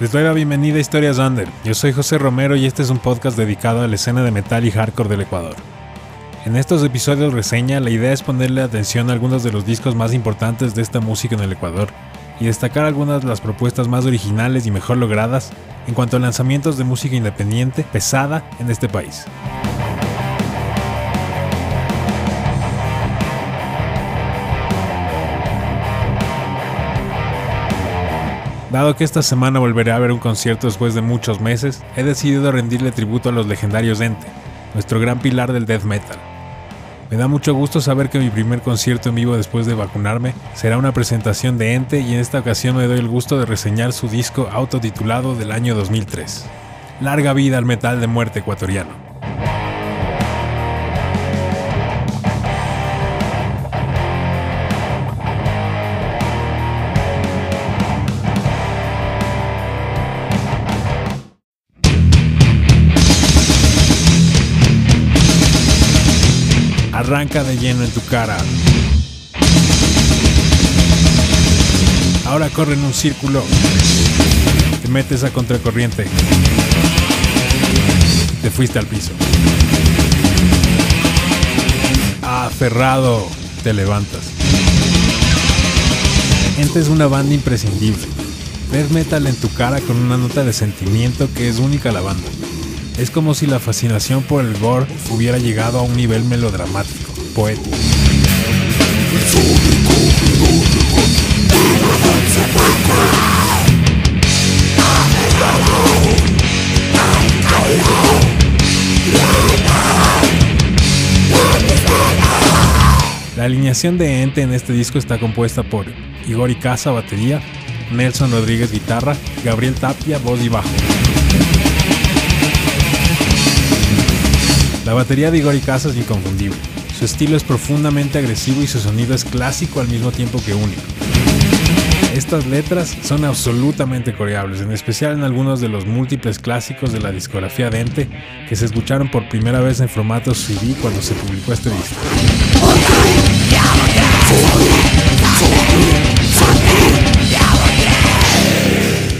Les doy la bienvenida a Historias Under. Yo soy José Romero y este es un podcast dedicado a la escena de metal y hardcore del Ecuador. En estos episodios reseña, la idea es ponerle atención a algunos de los discos más importantes de esta música en el Ecuador y destacar algunas de las propuestas más originales y mejor logradas en cuanto a lanzamientos de música independiente pesada en este país. Dado que esta semana volveré a ver un concierto después de muchos meses, he decidido rendirle tributo a los legendarios Ente, nuestro gran pilar del death metal. Me da mucho gusto saber que mi primer concierto en vivo después de vacunarme será una presentación de Ente y en esta ocasión me doy el gusto de reseñar su disco autotitulado del año 2003. Larga vida al metal de muerte ecuatoriano. Arranca de lleno en tu cara. Ahora corre en un círculo. Te metes a contracorriente. Te fuiste al piso. Aferrado, te levantas. Ente es una banda imprescindible. Death metal en tu cara con una nota de sentimiento que es única la banda. Es como si la fascinación por el gore hubiera llegado a un nivel melodramático, poético. La alineación de Ente en este disco está compuesta por Igor Icaza, batería, Nelson Rodríguez, guitarra, Gabriel Tapia, voz y bajo. La batería de Igor Icaza es inconfundible. Su estilo es profundamente agresivo y su sonido es clásico al mismo tiempo que único. Estas letras son absolutamente coreables, en especial en algunos de los múltiples clásicos de la discografía Dente que se escucharon por primera vez en formato CD cuando se publicó este disco.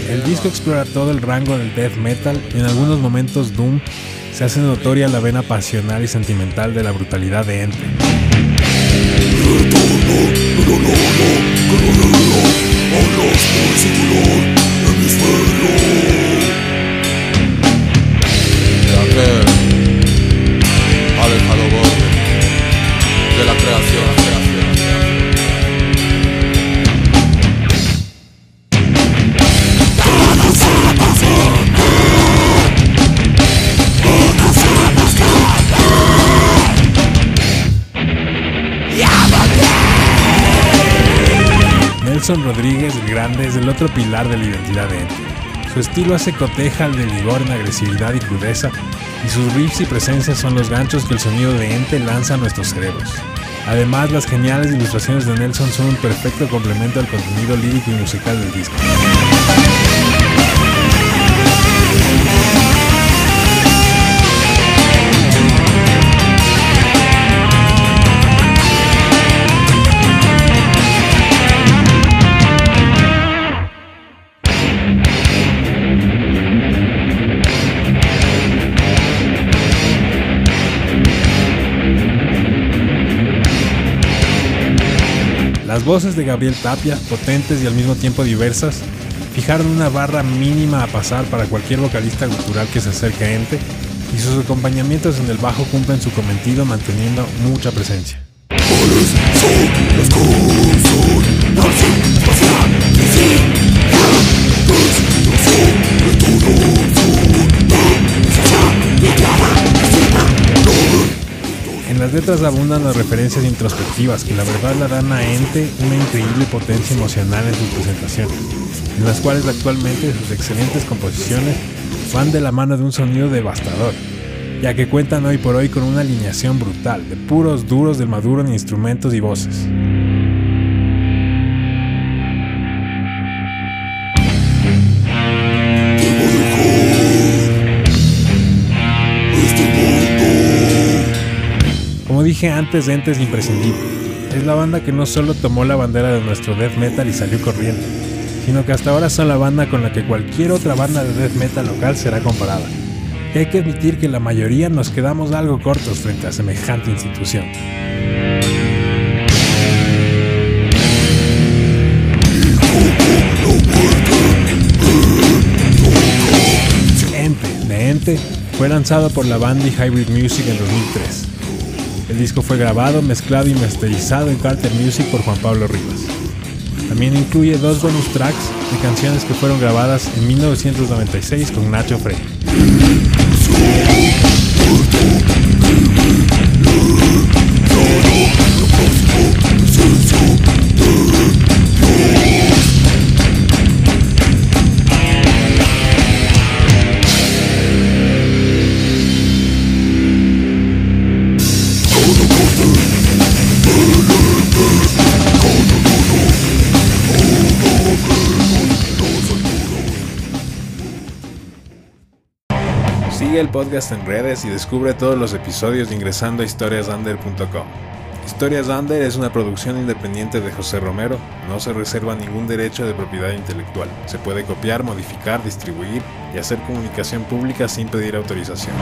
El disco explora todo el rango del death metal y en algunos momentos doom se hace notoria la vena pasional y sentimental de la brutalidad de Ente. Nelson Rodríguez el Grande es el otro pilar de la identidad de Ente. Su estilo hace coteja al de Ligor en agresividad y crudeza, y sus riffs y presencias son los ganchos que el sonido de Ente lanza a nuestros cerebros. Además, las geniales ilustraciones de Nelson son un perfecto complemento al contenido lírico y musical del disco. Las voces de Gabriel Tapia, potentes y al mismo tiempo diversas, fijaron una barra mínima a pasar para cualquier vocalista cultural que se acerque a Ente, y sus acompañamientos en el bajo cumplen su cometido manteniendo mucha presencia. Letras abundan las referencias introspectivas que la verdad la dan a Ente una increíble potencia emocional en sus presentaciones, en las cuales actualmente sus excelentes composiciones van de la mano de un sonido devastador, ya que cuentan hoy por hoy con una alineación brutal de puros duros del maduro en instrumentos y voces. Antes, Ente es imprescindible. Es la banda que no solo tomó la bandera de nuestro death metal y salió corriendo, sino que hasta ahora son la banda con la que cualquier otra banda de death metal local será comparada. Y hay que admitir que la mayoría nos quedamos algo cortos frente a semejante institución. Ente, de Ente, fue lanzado por la banda Hybrid Music en 2003. El disco fue grabado, mezclado y masterizado en Carter Music por Juan Pablo Rivas. También incluye dos bonus tracks de canciones que fueron grabadas en 1996 con Nacho Frey. Sigue el podcast en redes y descubre todos los episodios ingresando a historiasunder.com. Historias Under es una producción independiente de José Romero, no se reserva ningún derecho de propiedad intelectual. Se puede copiar, modificar, distribuir y hacer comunicación pública sin pedir autorización.